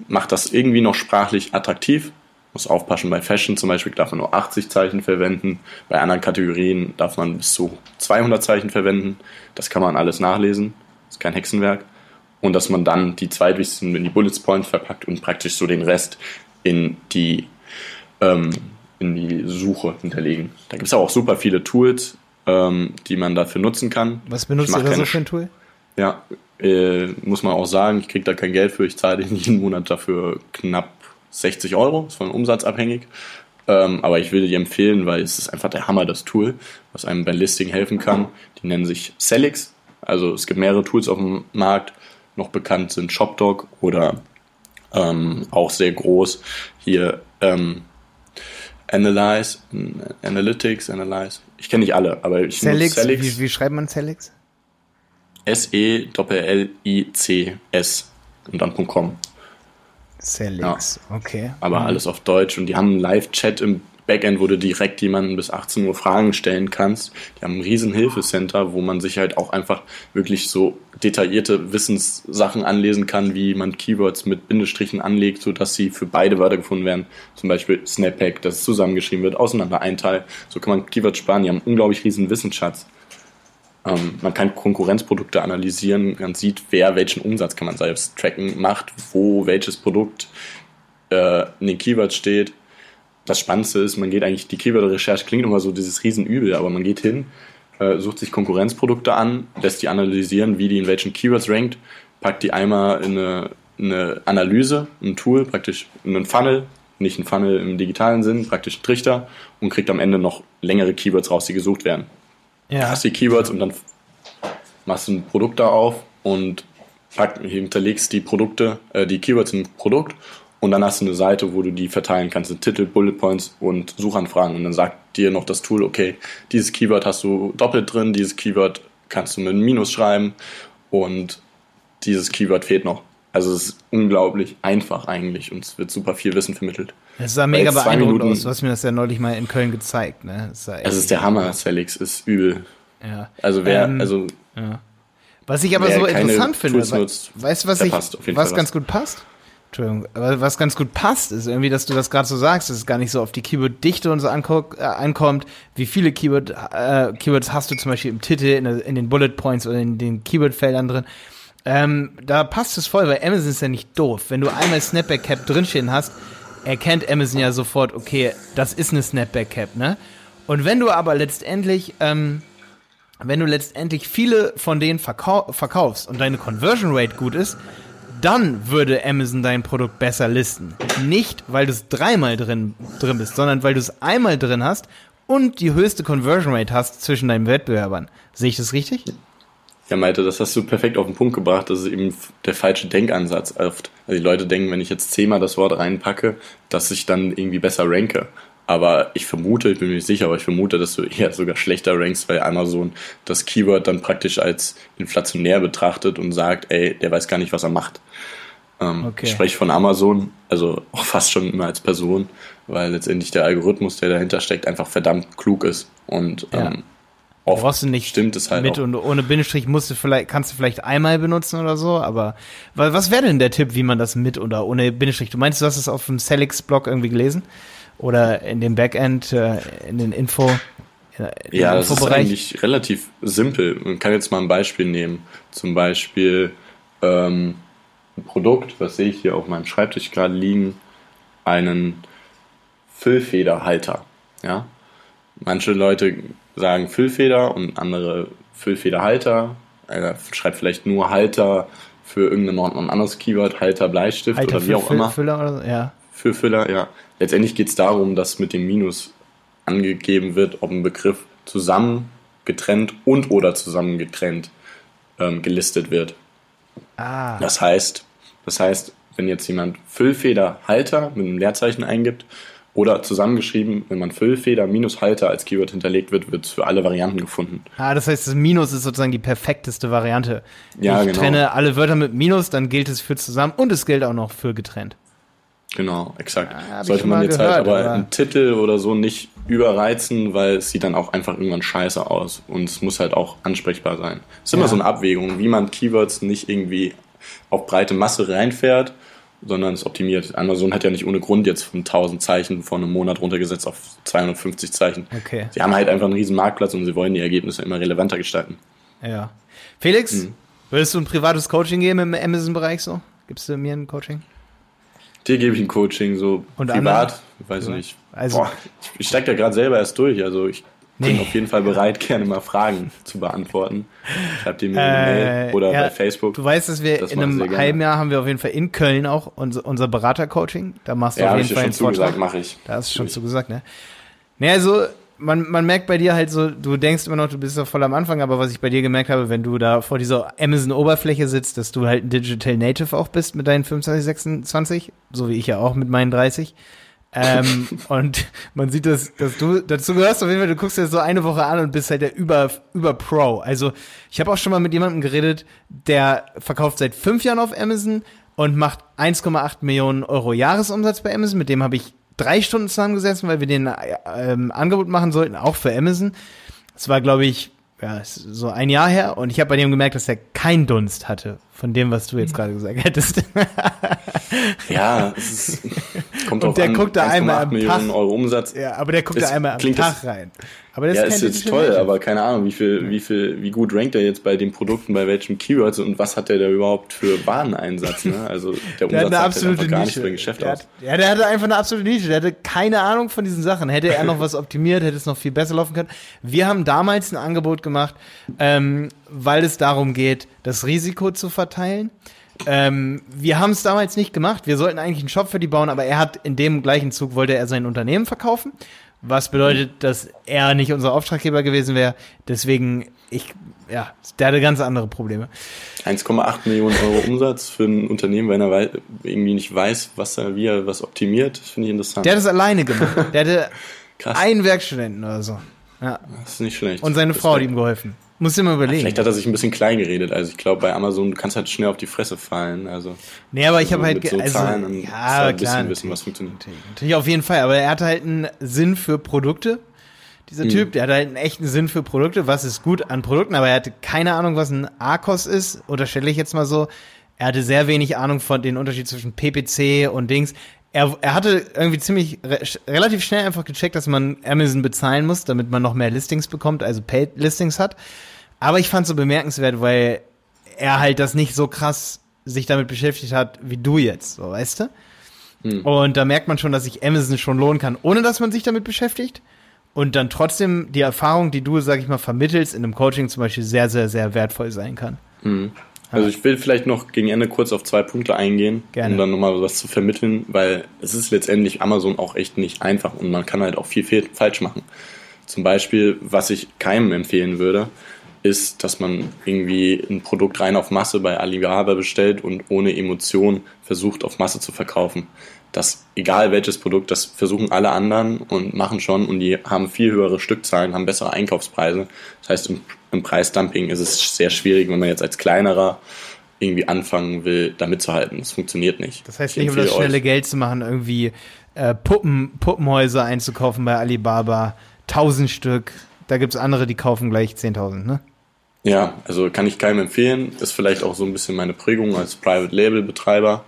macht das irgendwie noch sprachlich attraktiv. Muss aufpassen, bei Fashion zum Beispiel darf man nur 80 Zeichen verwenden, bei anderen Kategorien darf man bis zu 200 Zeichen verwenden. Das kann man alles nachlesen, ist kein Hexenwerk. Und dass man dann die zweitwichtigsten in die Bullet Points verpackt und praktisch so den Rest in die ähm, in die Suche hinterlegen. Da gibt es auch super viele Tools, ähm, die man dafür nutzen kann. Was benutzt ihr da so für ein Tool? Ja, äh, muss man auch sagen, ich kriege da kein Geld für, ich zahle <laughs> jeden Monat dafür knapp 60 Euro, ist von Umsatz abhängig. Ähm, aber ich würde dir empfehlen, weil es ist einfach der Hammer, das Tool, was einem beim Listing helfen kann. Die nennen sich Celix. Also es gibt mehrere Tools auf dem Markt. Noch bekannt sind ShopDog oder ähm, auch sehr groß hier ähm, Analyze, Analytics, Analyze. Ich kenne nicht alle, aber ich Celix, Celix. Wie, wie schreibt man Celix? S-E-L-L-I-C-S und dann .com. Celix, ja. okay. Aber mhm. alles auf Deutsch und die haben einen Live-Chat im Backend, wo du direkt jemanden bis 18 Uhr Fragen stellen kannst. Die haben ein riesen Hilfecenter, wo man sich halt auch einfach wirklich so detaillierte Wissenssachen anlesen kann, wie man Keywords mit Bindestrichen anlegt, sodass sie für beide Wörter gefunden werden. Zum Beispiel Snapback, dass es zusammengeschrieben wird, auseinander ein Teil. So kann man Keywords sparen. Die haben einen unglaublich riesen Wissensschatz. Ähm, man kann Konkurrenzprodukte analysieren, man sieht, wer welchen Umsatz kann man selbst tracken macht, wo welches Produkt äh, in den Keywords steht das Spannendste ist, man geht eigentlich, die Keyword-Recherche klingt immer so dieses Riesenübel, aber man geht hin, äh, sucht sich Konkurrenzprodukte an, lässt die analysieren, wie die in welchen Keywords rankt, packt die einmal in eine, eine Analyse, ein Tool, praktisch in einen Funnel, nicht ein Funnel im digitalen Sinn, praktisch einen Trichter und kriegt am Ende noch längere Keywords raus, die gesucht werden. Ja. Hast die Keywords und dann machst du ein Produkt da auf und pack, hinterlegst die Produkte, äh, die Keywords im Produkt und dann hast du eine Seite, wo du die verteilen kannst in Titel, Bullet Points und Suchanfragen. Und dann sagt dir noch das Tool, okay, dieses Keyword hast du doppelt drin, dieses Keyword kannst du mit einem Minus schreiben und dieses Keyword fehlt noch. Also es ist unglaublich einfach eigentlich und es wird super viel Wissen vermittelt. Es sah mega beeindruckend Minuten, aus. Du hast mir das ja neulich mal in Köln gezeigt. Ne? Es, es ist der Hammer, Felix, ist übel. Ja. Also wer, ähm, also ja. Was ich aber so interessant finde, nutzt, weißt du, was, ich, was ganz gut passt? Entschuldigung, aber was ganz gut passt, ist irgendwie, dass du das gerade so sagst, dass es gar nicht so auf die Keyword-Dichte und so ankommt, äh, ankommt. Wie viele Keyword, äh, Keywords hast du zum Beispiel im Titel, in, in den Bullet Points oder in den Keyword-Feldern drin? Ähm, da passt es voll, weil Amazon ist ja nicht doof. Wenn du einmal Snapback Cap drinstehen hast, erkennt Amazon ja sofort, okay, das ist eine Snapback Cap, ne? Und wenn du aber letztendlich, ähm, wenn du letztendlich viele von denen verkau verkaufst und deine Conversion Rate gut ist, dann würde Amazon dein Produkt besser listen. Nicht, weil du es dreimal drin, drin bist, sondern weil du es einmal drin hast und die höchste Conversion Rate hast zwischen deinen Wettbewerbern. Sehe ich das richtig? Ja, Malte, das hast du perfekt auf den Punkt gebracht. Das ist eben der falsche Denkansatz oft. Also die Leute denken, wenn ich jetzt zehnmal das Wort reinpacke, dass ich dann irgendwie besser ranke. Aber ich vermute, ich bin mir nicht sicher, aber ich vermute, dass du eher sogar schlechter rankst, weil Amazon das Keyword dann praktisch als inflationär betrachtet und sagt, ey, der weiß gar nicht, was er macht. Ähm, okay. Ich spreche von Amazon, also auch fast schon immer als Person, weil letztendlich der Algorithmus, der dahinter steckt, einfach verdammt klug ist. Und ja. ähm, oft brauchst du nicht stimmt es halt mit auch. und ohne Bindestrich musst du vielleicht, kannst du vielleicht einmal benutzen oder so, aber was wäre denn der Tipp, wie man das mit oder ohne Bindestrich? Du meinst, du hast es auf dem Celix-Blog irgendwie gelesen? Oder in dem Backend, äh, in den Info. In ja, das ist eigentlich relativ simpel. Man kann jetzt mal ein Beispiel nehmen. Zum Beispiel ähm, ein Produkt, was sehe ich hier auf meinem Schreibtisch gerade liegen, einen Füllfederhalter. Ja? Manche Leute sagen Füllfeder und andere Füllfederhalter. Er schreibt vielleicht nur Halter für irgendein anderes Keyword, Halter Bleistift Alter, oder wie auch Füll- immer. Füller oder so, ja. Für Füller, ja. Letztendlich geht es darum, dass mit dem Minus angegeben wird, ob ein Begriff zusammen, getrennt und oder zusammen getrennt ähm, gelistet wird. Ah, Das heißt, das heißt, wenn jetzt jemand Füllfederhalter mit einem Leerzeichen eingibt oder zusammengeschrieben, wenn man Füllfeder minus Halter als Keyword hinterlegt wird, wird es für alle Varianten gefunden. ah, das heißt, das Minus ist sozusagen die perfekteste Variante. Ja, ich genau. trenne alle Wörter mit Minus, dann gilt es für zusammen und es gilt auch noch für getrennt. Genau, exakt. Ah, Sollte man jetzt gehört, halt aber aber- einen Titel oder so nicht überreizen, weil es sieht dann auch einfach irgendwann scheiße aus und es muss halt auch ansprechbar sein. Es ist immer Ja. so eine Abwägung, wie man Keywords nicht irgendwie auf breite Masse reinfährt, sondern es optimiert. Amazon hat ja nicht ohne Grund jetzt von 1000 Zeichen vor einem Monat runtergesetzt auf 250 Zeichen. Okay. Sie haben halt einfach einen riesen Marktplatz und sie wollen die Ergebnisse immer relevanter gestalten. Ja. Felix, Hm. würdest du ein privates Coaching geben im Amazon-Bereich so? Gibst du mir ein Coaching? Dir gebe ich ein Coaching, so Und privat, weiß ich Ja. nicht. Also- Boah, ich, ich steige da gerade selber erst durch, also ich bin Nee. auf jeden Fall bereit, <laughs> gerne mal Fragen zu beantworten. Schreibt dir mir eine Äh, Mail oder ja, bei Facebook. Du weißt, dass wir Das in einem halben Jahr haben wir auf jeden Fall in Köln auch unser, unser Berater-Coaching. Da machst du ja, auf jeden Fall schon einen Vortrag. zugesagt, mache ich. Da hast du schon zugesagt, ne? Ne, also man, man merkt bei dir halt so, du denkst immer noch, du bist doch voll am Anfang, aber was ich bei dir gemerkt habe, wenn du da vor dieser Amazon-Oberfläche sitzt, dass du halt ein Digital Native auch bist mit deinen 25, 26, so wie ich ja auch mit meinen 30. ähm, <laughs> und man sieht, dass, dass du dazu gehörst auf jeden Fall, du guckst dir das so eine Woche an und bist halt der über, über Pro. Also ich habe auch schon mal mit jemandem geredet, der verkauft seit fünf Jahren auf Amazon und macht 1,8 Millionen Euro Jahresumsatz bei Amazon. Mit dem habe ich drei Stunden zusammengesessen, weil wir den äh, ähm, Angebot machen sollten, auch für Amazon. Das war, glaube ich, ja, so ein Jahr her und ich habe bei dem gemerkt, dass er keinen Dunst hatte von dem, was du jetzt gerade gesagt hättest. <laughs> Ja, es ist, kommt Und der an, guckt da einmal 1,8 am Millionen Tag. Euro Umsatz. ja, aber der guckt Das da einmal am Tag das- rein. Aber das Ja, ist ist jetzt toll, Native. aber keine Ahnung, wie viel, wie viel, wie gut rankt er jetzt bei den Produkten, bei welchen Keywords und was hat der da überhaupt für Wareneinsatz, ne? Also der <laughs> Der hat Umsatz halt absolute einfach gar Nische. nichts für ein Geschäft der aus. hat, ja, der hatte einfach eine absolute Nische. Der hatte keine Ahnung von diesen Sachen. Hätte er noch was <laughs> optimiert, hätte es noch viel besser laufen können. Wir haben damals ein Angebot gemacht, ähm, weil es darum geht, das Risiko zu verteilen. Ähm, wir haben es damals nicht gemacht. Wir sollten eigentlich einen Shop für die bauen, aber er hat in dem gleichen Zug wollte er sein Unternehmen verkaufen. Was bedeutet, dass er nicht unser Auftraggeber gewesen wäre. Deswegen, ich, ja, der hatte ganz andere Probleme. 1,8 Millionen Euro Umsatz für ein Unternehmen, wenn er irgendwie nicht weiß, was er, wie er was optimiert, das finde ich interessant. Der hat es alleine gemacht. Der hatte <laughs> einen Werkstudenten oder so. Ja. das ist nicht schlecht. Und seine Frau hat ihm geholfen. Muss mal überlegen. Vielleicht hat er sich ein bisschen klein geredet. Also ich glaube, bei Amazon, du kannst halt schnell auf die Fresse fallen. Also nee, aber ich habe halt, so also, Zahlen dann ja, halt ein bisschen klar, wissen, was funktioniert. natürlich, natürlich auf jeden Fall. Aber er hatte halt einen Sinn für Produkte. Dieser Typ, der hatte halt einen echten Sinn für Produkte. Was ist gut an Produkten? Aber er hatte keine Ahnung, was ein ARCOS ist. Unterstelle ich jetzt mal so. Er hatte sehr wenig Ahnung von den Unterschied zwischen PPC und Dings. Er, er hatte irgendwie ziemlich re relativ schnell einfach gecheckt, dass man Amazon bezahlen muss, damit man noch mehr Listings bekommt, also Paid Listings hat. Aber ich fand es so bemerkenswert, weil er halt das nicht so krass sich damit beschäftigt hat, wie du jetzt, so weißt du? Und da merkt man schon, dass sich Amazon schon lohnen kann, ohne dass man sich damit beschäftigt. Und dann trotzdem die Erfahrung, die du, sag ich mal, vermittelst, in einem Coaching zum Beispiel sehr, sehr, sehr wertvoll sein kann. Also ich will vielleicht noch gegen Ende kurz auf zwei Punkte eingehen, Gerne. um dann nochmal was zu vermitteln, weil es ist letztendlich Amazon auch echt nicht einfach und man kann halt auch viel falsch machen. Zum Beispiel, was ich keinem empfehlen würde, ist, dass man irgendwie ein Produkt rein auf Masse bei Alibaba bestellt und ohne Emotion versucht, auf Masse zu verkaufen. Das, egal welches Produkt, das versuchen alle anderen und machen schon und die haben viel höhere Stückzahlen, haben bessere Einkaufspreise. Das heißt, im, im Preisdumping ist es sehr schwierig, wenn man jetzt als kleinerer irgendwie anfangen will, da mitzuhalten. Das funktioniert nicht. Das heißt Ich nicht, um das schnelle euch- Geld zu machen, irgendwie äh, Puppen, Puppenhäuser einzukaufen bei Alibaba, 1000 Stück. Da gibt's andere, die kaufen gleich 10.000, ne? Ja, also kann ich keinem empfehlen. Ist vielleicht auch so ein bisschen meine Prägung als Private Label Betreiber.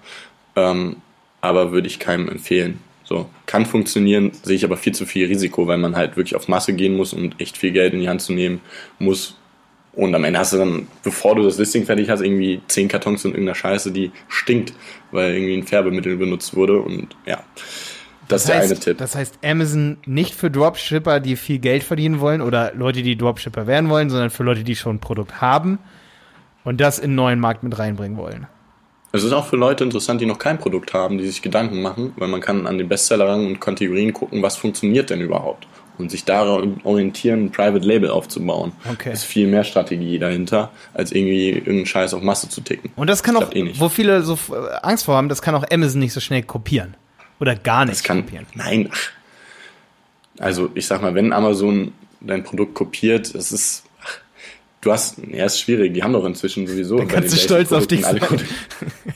Ähm, aber würde ich keinem empfehlen. So, kann funktionieren, sehe ich aber viel zu viel Risiko, weil man halt wirklich auf Masse gehen muss und echt viel Geld in die Hand zu nehmen muss. Und am Ende hast du dann, bevor du das Listing fertig hast, irgendwie zehn Kartons und irgendeiner Scheiße, die stinkt, weil irgendwie ein Färbemittel benutzt wurde. Und ja, Das ist heißt, der eine Tipp. Das heißt, Amazon nicht für Dropshipper, die viel Geld verdienen wollen oder Leute, die Dropshipper werden wollen, sondern für Leute, die schon ein Produkt haben und das in einen neuen Markt mit reinbringen wollen. Es ist auch für Leute interessant, die noch kein Produkt haben, die sich Gedanken machen, weil man kann an den Bestsellerrang und Kategorien gucken, was funktioniert denn überhaupt und sich daran orientieren, ein Private Label aufzubauen. Okay. Ist viel mehr Strategie dahinter, als irgendwie irgendeinen Scheiß auf Masse zu ticken. Und das kann auch, Klappt eh wo viele so äh, Angst vor haben, das kann auch Amazon nicht so schnell kopieren. Oder gar nicht Das kann, kopieren. nein. Also ich sag mal, wenn Amazon dein Produkt kopiert, das ist, du hast, ja, ist schwierig. Die haben doch inzwischen sowieso. Dann kannst du stolz auf dich sein.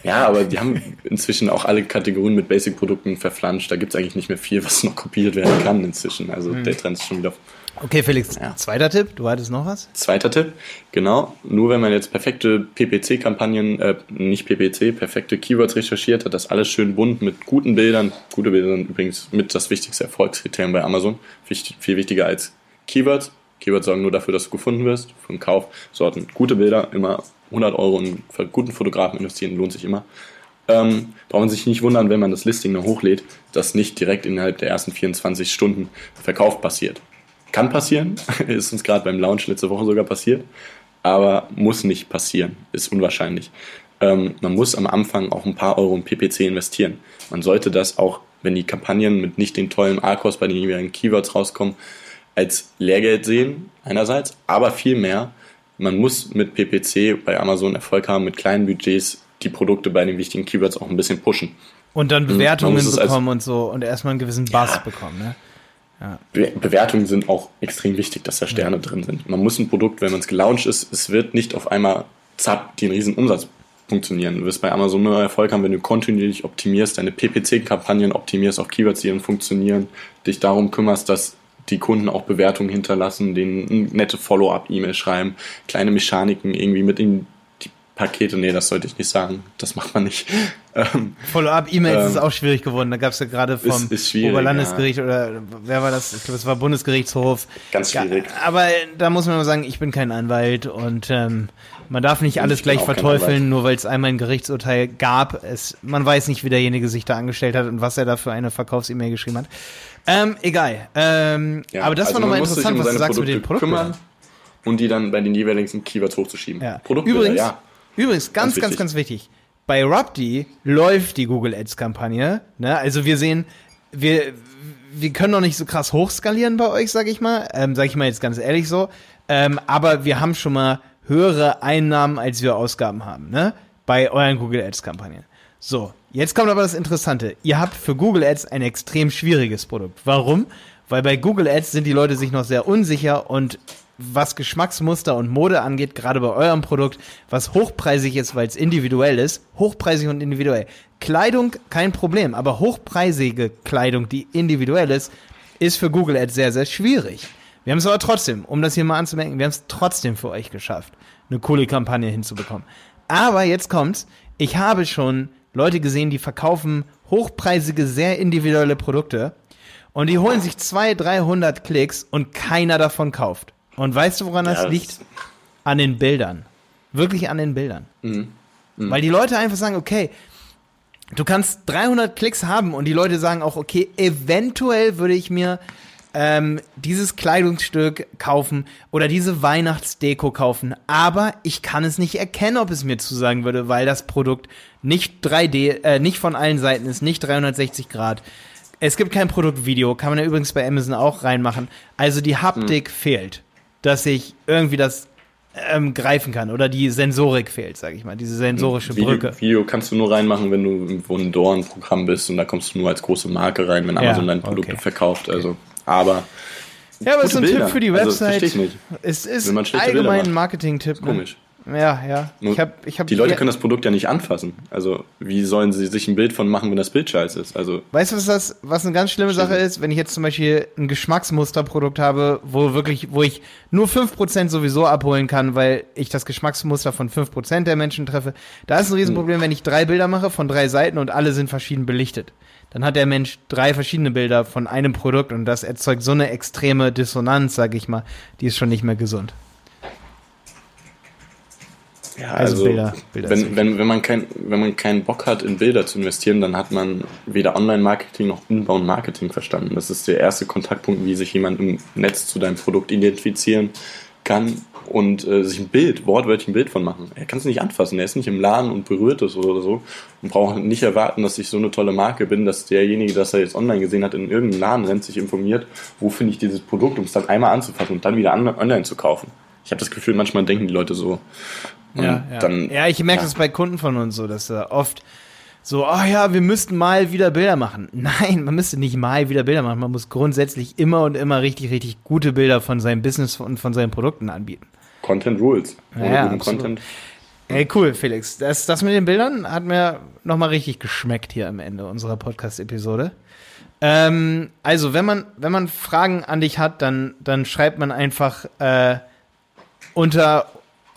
Ja, aber die haben inzwischen auch alle Kategorien mit Basic-Produkten verflanscht. Da gibt's eigentlich nicht mehr viel, was noch kopiert werden kann inzwischen. Also Hm. der Trend ist schon wieder Okay, Felix, Ja. zweiter Tipp. Du hattest noch was? Zweiter Tipp, genau. Nur wenn man jetzt perfekte PPC-Kampagnen, äh, nicht PPC, perfekte Keywords recherchiert hat, das alles schön bunt mit guten Bildern. Gute Bilder sind übrigens mit das wichtigste Erfolgskriterium bei Amazon. Wichtig, viel wichtiger als Keywords. Keywords sorgen nur dafür, dass du gefunden wirst. Für den Kauf sollten gute Bilder immer 100 Euro in guten Fotografen investieren, lohnt sich immer. Ähm, braucht man sich nicht wundern, wenn man das Listing noch hochlädt, dass nicht direkt innerhalb der ersten 24 Stunden Verkauf passiert. Kann passieren, <laughs> ist uns gerade beim Launch letzte Woche sogar passiert, aber muss nicht passieren, ist unwahrscheinlich. Ähm, man muss am Anfang auch ein paar Euro in PPC investieren. Man sollte das auch, wenn die Kampagnen mit nicht den tollen ARCOS bei den jeweiligen Keywords rauskommen, als Lehrgeld sehen, einerseits, aber vielmehr, man muss mit PPC bei Amazon Erfolg haben, mit kleinen Budgets die Produkte bei den wichtigen Keywords auch ein bisschen pushen. Und dann Bewertungen es als- bekommen und so und erstmal einen gewissen Buzz bekommen, ne? Be Bewertungen sind auch extrem wichtig, dass da Sterne drin sind. Man muss ein Produkt, wenn man es gelauncht ist, es wird nicht auf einmal zapp den riesen Umsatz funktionieren. Du wirst bei Amazon nur Erfolg haben, wenn du kontinuierlich optimierst, deine PPC-Kampagnen optimierst auf Keywords, die dann funktionieren, dich darum kümmerst, dass die Kunden auch Bewertungen hinterlassen, denen nette Follow-up-E-Mail schreiben, kleine Mechaniken irgendwie mit in die Pakete, nee, das sollte ich nicht sagen, das macht man nicht. <laughs> Ähm, Follow-up-E-Mails Ähm, ist auch schwierig geworden. Da gab es ja gerade vom ist- ist Oberlandesgericht oder wer war das? Ich glaube, es war Bundesgerichtshof. Ganz schwierig. Ja, aber da muss man mal sagen, ich bin kein Anwalt und ähm, man darf nicht alles gleich verteufeln, nur weil es einmal ein Gerichtsurteil gab. Es, man weiß nicht, wie derjenige sich da angestellt hat und was er da für eine Verkaufs-E-Mail geschrieben hat. Ähm, egal. Ähm, Ja, aber das also war nochmal interessant, um was du sagst mit den Produkte Produkten. und die dann bei den jeweiligen Keywords hochzuschieben. Ja. Übrigens, ja. übrigens, ganz, Ganz ganz, wichtig. ganz wichtig. Bei Rupti läuft die Google Ads Kampagne. Ne? Also wir sehen, wir, wir können noch nicht so krass hochskalieren bei euch, sag ich mal. Ähm, sag ich mal jetzt ganz ehrlich so. Ähm, aber wir haben schon mal höhere Einnahmen, als wir Ausgaben haben, ne? Bei euren Google Ads Kampagnen. So, jetzt kommt aber das Interessante. Ihr habt für Google Ads ein extrem schwieriges Produkt. Warum? Weil bei Google Ads sind die Leute sich noch sehr unsicher und was Geschmacksmuster und Mode angeht, gerade bei eurem Produkt, was hochpreisig ist, weil es individuell ist, hochpreisig und individuell. Kleidung kein Problem, aber hochpreisige Kleidung, die individuell ist, ist für Google Ads sehr, sehr schwierig. Wir haben es aber trotzdem, um das hier mal anzumerken, wir haben es trotzdem für euch geschafft, eine coole Kampagne hinzubekommen. Aber jetzt kommt's, ich habe schon Leute gesehen, die verkaufen hochpreisige, sehr individuelle Produkte und die holen sich 200, 300 Klicks und keiner davon kauft. Und weißt du, woran das Ja, das- liegt? An den Bildern. Wirklich an den Bildern. Mhm. Weil die Leute einfach sagen, okay, du kannst 300 Klicks haben und die Leute sagen auch, okay, eventuell würde ich mir ähm, dieses Kleidungsstück kaufen oder diese Weihnachtsdeko kaufen, aber ich kann es nicht erkennen, ob es mir zusagen würde, weil das Produkt nicht 3D, äh, nicht von allen Seiten ist, nicht 360 Grad. Es gibt kein Produktvideo, kann man ja übrigens bei Amazon auch reinmachen. Also die Haptik fehlt, dass ich irgendwie das ähm, greifen kann oder die Sensorik fehlt, sage ich mal, diese sensorische Video, Brücke. Video kannst du nur reinmachen, wenn du irgendwo ein Door-Programm bist und da kommst du nur als große Marke rein, wenn Ja, Amazon deine Produkte okay. verkauft. Also, aber Ja, aber es ist ein gute Tipp Bilder. für die Also, Website. nicht. es ist Bilder allgemein ein. Marketing-Tipp. Ne? komisch. Ja, ja. Ich hab, ich hab die Leute können das Produkt ja nicht anfassen. Also wie sollen sie sich ein Bild von machen, wenn das Bild scheiße ist? Also Weißt du, was das, was eine ganz schlimme Sache ist, wenn ich jetzt zum Beispiel ein Geschmacksmusterprodukt habe, wo wirklich, wo ich nur 5% sowieso abholen kann, weil ich das Geschmacksmuster von 5% der Menschen treffe. Da ist ein Riesenproblem, wenn ich drei Bilder mache von drei Seiten und alle sind verschieden belichtet. Dann hat der Mensch drei verschiedene Bilder von einem Produkt und das erzeugt so eine extreme Dissonanz, sag ich mal, die ist schon nicht mehr gesund. Ja, Also also, Bilder- Bilder wenn, wenn, wenn, man kein, wenn man keinen Bock hat, in Bilder zu investieren, dann hat man weder Online-Marketing noch Inbound-Marketing verstanden. Das ist der erste Kontaktpunkt, wie sich jemand im Netz zu deinem Produkt identifizieren kann und äh, sich ein Bild, wortwörtlich ein Bild von machen. Er kann es nicht anfassen, er ist nicht im Laden und berührt es oder so und braucht nicht erwarten, dass ich so eine tolle Marke bin, dass derjenige, das er jetzt online gesehen hat, in irgendeinen Laden rennt, sich informiert, wo finde ich dieses Produkt, um es dann einmal anzufassen und dann wieder an, online zu kaufen. Ich habe das Gefühl, manchmal denken die Leute so. Ja, ja. dann ja, ich merke ja. das bei Kunden von uns so, dass da oft so, oh ja, wir müssten mal wieder Bilder machen. Nein, man müsste nicht mal wieder Bilder machen. Man muss grundsätzlich immer und immer richtig, richtig gute Bilder von seinem Business und von seinen Produkten anbieten. Content Rules. Ja, guten. Content. Ey, cool, Felix. Das, das mit den Bildern hat mir nochmal richtig geschmeckt hier am Ende unserer Podcast-Episode. Ähm, also, wenn man, wenn man Fragen an dich hat, dann, dann schreibt man einfach äh, unter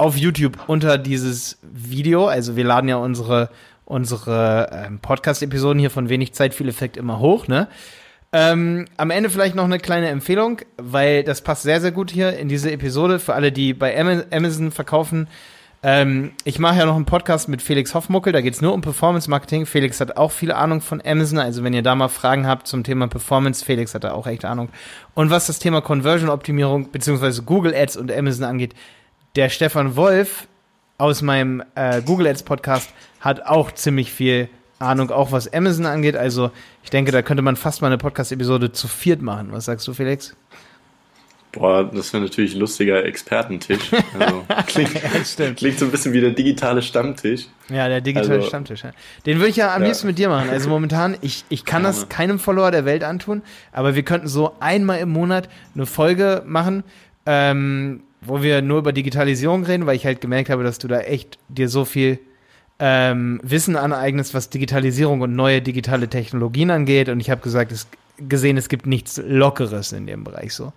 auf YouTube unter dieses Video. Also wir laden ja unsere, unsere ähm, Podcast-Episoden hier von wenig Zeit, viel Effekt immer hoch, ne? Ähm, am Ende vielleicht noch eine kleine Empfehlung, weil das passt sehr, sehr gut hier in diese Episode für alle, die bei Ama- Amazon verkaufen. Ähm, ich mache ja noch einen Podcast mit Felix Hoffmuckel, da geht's nur um Performance Marketing. Felix hat auch viele Ahnung von Amazon, also wenn ihr da mal Fragen habt zum Thema Performance, Felix hat da auch echt Ahnung. Und was das Thema Conversion-Optimierung beziehungsweise Google Ads und Amazon angeht, der Stefan Wolf aus meinem äh, Google Ads Podcast hat auch ziemlich viel Ahnung, auch was Amazon angeht. Also ich denke, da könnte man fast mal eine Podcast-Episode zu viert machen. Was sagst du, Felix? Boah, das wäre natürlich ein lustiger Expertentisch. Also, <laughs> klingt, stimmt. klingt so ein bisschen wie der digitale Stammtisch. Ja, der digitale Also- Stammtisch. Ja. Den würde ich ja am Ja. liebsten mit dir machen. Also momentan, ich, ich kann das keinem Follower der Welt antun, aber wir könnten so einmal im Monat eine Folge machen, ähm, wo wir nur über Digitalisierung reden, weil ich halt gemerkt habe, dass du da echt dir so viel ähm, Wissen aneignest, was Digitalisierung und neue digitale Technologien angeht. Und ich habe gesagt, es, gesehen, es gibt nichts Lockeres in dem Bereich so.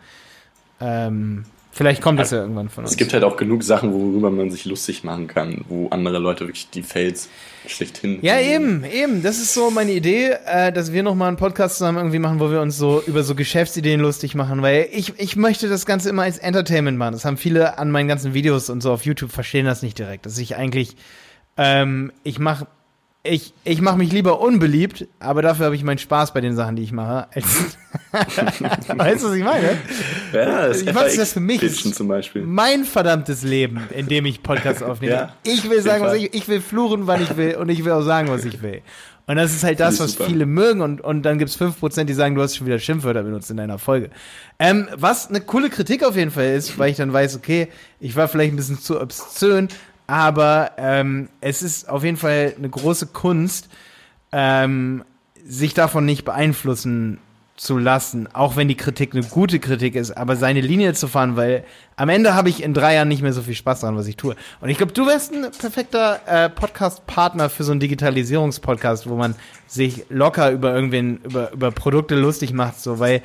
Ähm, vielleicht kommt das ja irgendwann von uns. Es gibt halt auch genug Sachen, worüber man sich lustig machen kann, wo andere Leute wirklich die Fails schlechthin. Ja, eben, eben. Das ist so meine Idee, äh, dass wir nochmal einen Podcast zusammen irgendwie machen, wo wir uns so über so Geschäftsideen lustig machen, weil ich, ich möchte das Ganze immer als Entertainment machen. Das haben viele an meinen ganzen Videos und so auf YouTube verstehen das nicht direkt. Dass ich eigentlich, ähm, ich mache ich, ich mache mich lieber unbeliebt, aber dafür habe ich meinen Spaß bei den Sachen, die ich mache. <laughs> Weißt du, was ich meine? Ja, das Ich mach's das für mich. Zum Beispiel. Mein verdammtes Leben, in dem ich Podcasts <laughs> aufnehme. Ja, ich will sagen, was ich, ich will fluchen, wann ich will und ich will auch sagen, was ich will. Und das ist halt das, was super. viele mögen und, und dann gibt's fünf Prozent, die sagen, du hast schon wieder Schimpfwörter benutzt in deiner Folge. Ähm, was eine coole Kritik auf jeden Fall ist, weil ich dann weiß, okay, ich war vielleicht ein bisschen zu obszön, aber ähm, es ist auf jeden Fall eine große Kunst, ähm, sich davon nicht beeinflussen zu lassen, auch wenn die Kritik eine gute Kritik ist, aber seine Linie zu fahren, weil am Ende habe ich in drei Jahren nicht mehr so viel Spaß daran, was ich tue. Und ich glaube, du wärst ein perfekter äh, Podcast-Partner für so einen Digitalisierungspodcast, wo man sich locker über irgendwen, über, über Produkte lustig macht, so, weil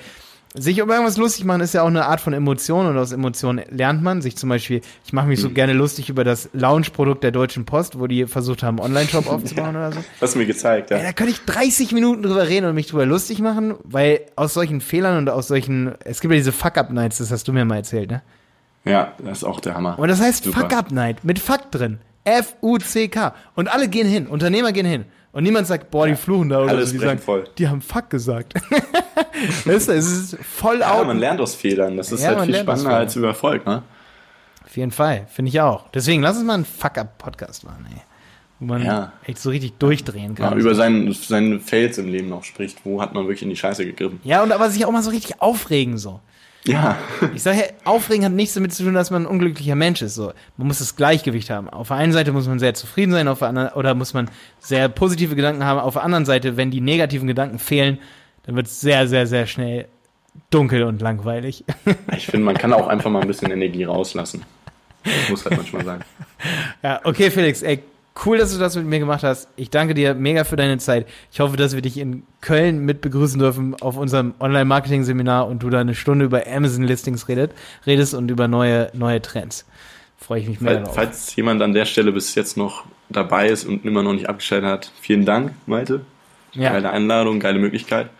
sich über irgendwas lustig machen ist ja auch eine Art von Emotion und aus Emotionen lernt man sich zum Beispiel, ich mache mich so gerne lustig über das Launch-Produkt der Deutschen Post, wo die versucht haben, einen Online-Shop <laughs> aufzubauen oder so. Hast du mir gezeigt, Ja, ja. da könnte ich 30 Minuten drüber reden und mich drüber lustig machen, weil aus solchen Fehlern und aus solchen, es gibt ja diese Fuck-Up-Nights, das hast du mir mal erzählt, ne? Ja, das ist auch der Hammer. Und das heißt. Fuck-Up-Night mit Fuck drin. F-U-C-K. Und alle gehen hin, Unternehmer gehen hin. Und niemand sagt, boah, die fluchen da oder Alles so. Die sagen, voll. die haben Fuck gesagt. <laughs> weißt du, es ist voll Ja, out. man lernt aus Fehlern. Das ist Ja, halt viel spannender als über Erfolg, ne? Auf jeden Fall, finde ich auch. Deswegen lass uns mal einen Fuck-Up-Podcast machen, ey. Wo man Ja. echt so richtig durchdrehen Ja, kann. über seinen, seine Fails im Leben auch spricht. Wo hat man wirklich in die Scheiße gegriffen? ja, und aber sich auch mal so richtig aufregen, so. Ja. Ich sage ja, aufregen hat nichts damit zu tun, dass man ein unglücklicher Mensch ist. So, man muss das Gleichgewicht haben. Auf der einen Seite muss man sehr zufrieden sein, auf der anderen oder muss man sehr positive Gedanken haben. Auf der anderen Seite, wenn die negativen Gedanken fehlen, dann wird es sehr, sehr, sehr schnell dunkel und langweilig. <laughs> Ich finde, man kann auch einfach mal ein bisschen Energie rauslassen. Muss halt manchmal sein. ja, okay, Felix, ey, cool, dass du das mit mir gemacht hast. Ich danke dir mega für deine Zeit. Ich hoffe, dass wir dich in Köln mit begrüßen dürfen auf unserem Online-Marketing-Seminar und du da eine Stunde über Amazon-Listings redest und über neue, neue Trends. Freue ich mich mega Falls, drauf. falls jemand an der Stelle bis jetzt noch dabei ist und immer noch nicht abgeschaltet hat, vielen Dank, Malte. Ja. Geile Einladung, geile Möglichkeit.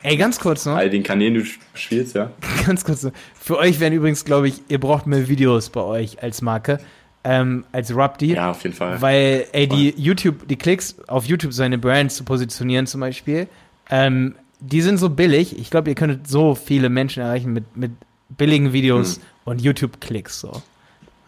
Ey, ganz kurz noch. All den Kanälen, die du spielst, ja. <laughs> Ganz kurz. so. Für euch wären übrigens, glaube ich, ihr braucht mehr Videos bei euch als Marke. Ähm, als Rupti. Ja, auf jeden Fall. Weil, ey, die YouTube, die Klicks auf YouTube seine Brands zu positionieren zum Beispiel, ähm, die sind so billig. Ich glaube, ihr könntet so viele Menschen erreichen mit, mit billigen Videos Hm. und YouTube-Klicks so.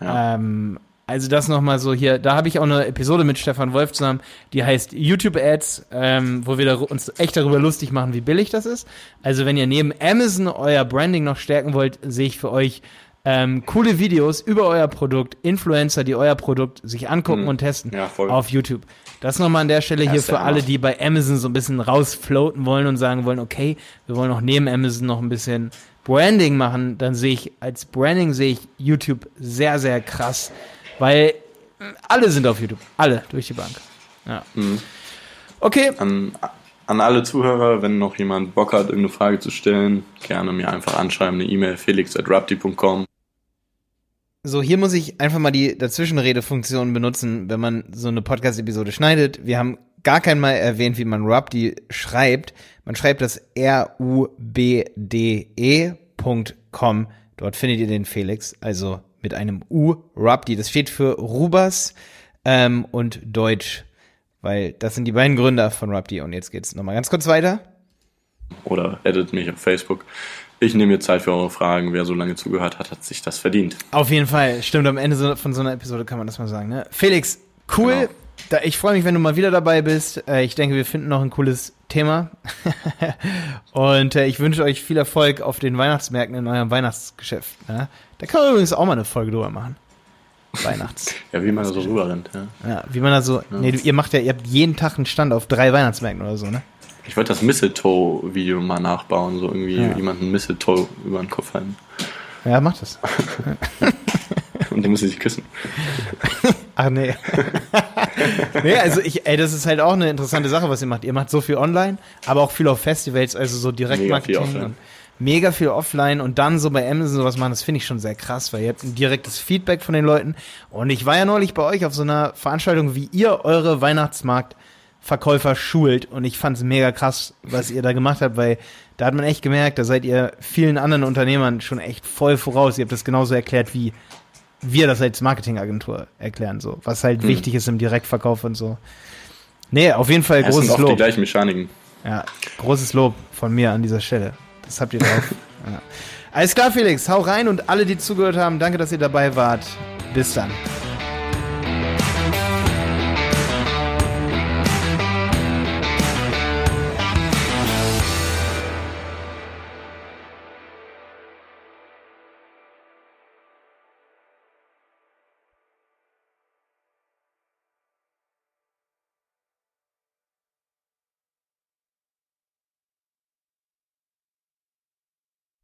Ja. Ähm, also das nochmal so hier, da habe ich auch eine Episode mit Stefan Wolf zusammen, die heißt YouTube Ads, ähm, wo wir da uns echt darüber lustig machen, wie billig das ist. Also wenn ihr neben Amazon euer Branding noch stärken wollt, sehe ich für euch ähm, coole Videos über euer Produkt, Influencer, die euer Produkt sich angucken Mhm. und testen Ja, voll. auf YouTube. Das nochmal an der Stelle Ja, hier für alle, die bei Amazon so ein bisschen rausfloaten wollen und sagen wollen, okay, wir wollen auch neben Amazon noch ein bisschen Branding machen, dann sehe ich, als Branding sehe ich YouTube sehr, sehr krass, weil alle sind auf YouTube. Alle durch die Bank. Ja. Mhm. Okay, An, an alle Zuhörer, wenn noch jemand Bock hat, irgendeine Frage zu stellen, gerne mir einfach anschreiben, eine E-Mail felix.rapti.com. So, hier muss ich einfach mal die Dazwischenrede-Funktion benutzen, wenn man so eine Podcast-Episode schneidet. Wir haben gar kein Mal erwähnt, wie man Rubdi schreibt. Man schreibt das R-U-B-D-E.com. Dort findet ihr den Felix, also mit einem U, Rubdi. Das steht für Rubas ähm, und Deutsch, weil das sind die beiden Gründer von Rubdi. Und jetzt geht's nochmal ganz kurz weiter. Oder edit mich auf Facebook. Ich nehme mir Zeit für eure Fragen. Wer so lange zugehört hat, hat sich das verdient. Auf jeden Fall. Stimmt, am Ende so- von so einer Episode kann man das mal sagen. Ne? Felix, cool. Genau. Da, ich freue mich, wenn du mal wieder dabei bist. Äh, ich denke, wir finden noch ein cooles Thema. <laughs> Und äh, ich wünsche euch viel Erfolg auf den Weihnachtsmärkten in eurem Weihnachtsgeschäft. Ne? Da kann man übrigens auch mal eine Folge drüber machen. Weihnachts. <laughs> Ja, wie man da so rüberrennt. Ja. Ja, wie man da so. Nee, du- ihr macht ja, ihr habt jeden Tag einen Stand auf drei Weihnachtsmärkten oder so, ne? Ich wollte das Mistletoe-Video mal nachbauen, so irgendwie Ja. jemanden Mistletoe über den Kopf halten. Ja, macht das. <laughs> Und dann muss sie sich küssen. Ach nee. <laughs> nee, also ich, ey, das ist halt auch eine interessante Sache, was ihr macht. Ihr macht so viel online, aber auch viel auf Festivals, also so Direktmarketing. Mega viel offline. und Mega viel offline und dann so bei Amazon sowas machen, das finde ich schon sehr krass, weil ihr habt ein direktes Feedback von den Leuten. Und ich war ja neulich bei euch auf so einer Veranstaltung, wie ihr eure Weihnachtsmarktverkäufer schult und ich fand es mega krass, was ihr da gemacht habt, weil da hat man echt gemerkt, da seid ihr vielen anderen Unternehmern schon echt voll voraus. Ihr habt das genauso erklärt, wie wir das als Marketingagentur erklären, so, was halt Hm. wichtig ist im Direktverkauf und so. Nee, auf jeden Fall Ja, großes oft die Lob. gleichen Mechaniken. Ja, großes Lob von mir an dieser Stelle. Das habt ihr drauf. <laughs> ja. Alles klar, Felix, hau rein und alle, die zugehört haben, danke, dass ihr dabei wart. Bis dann.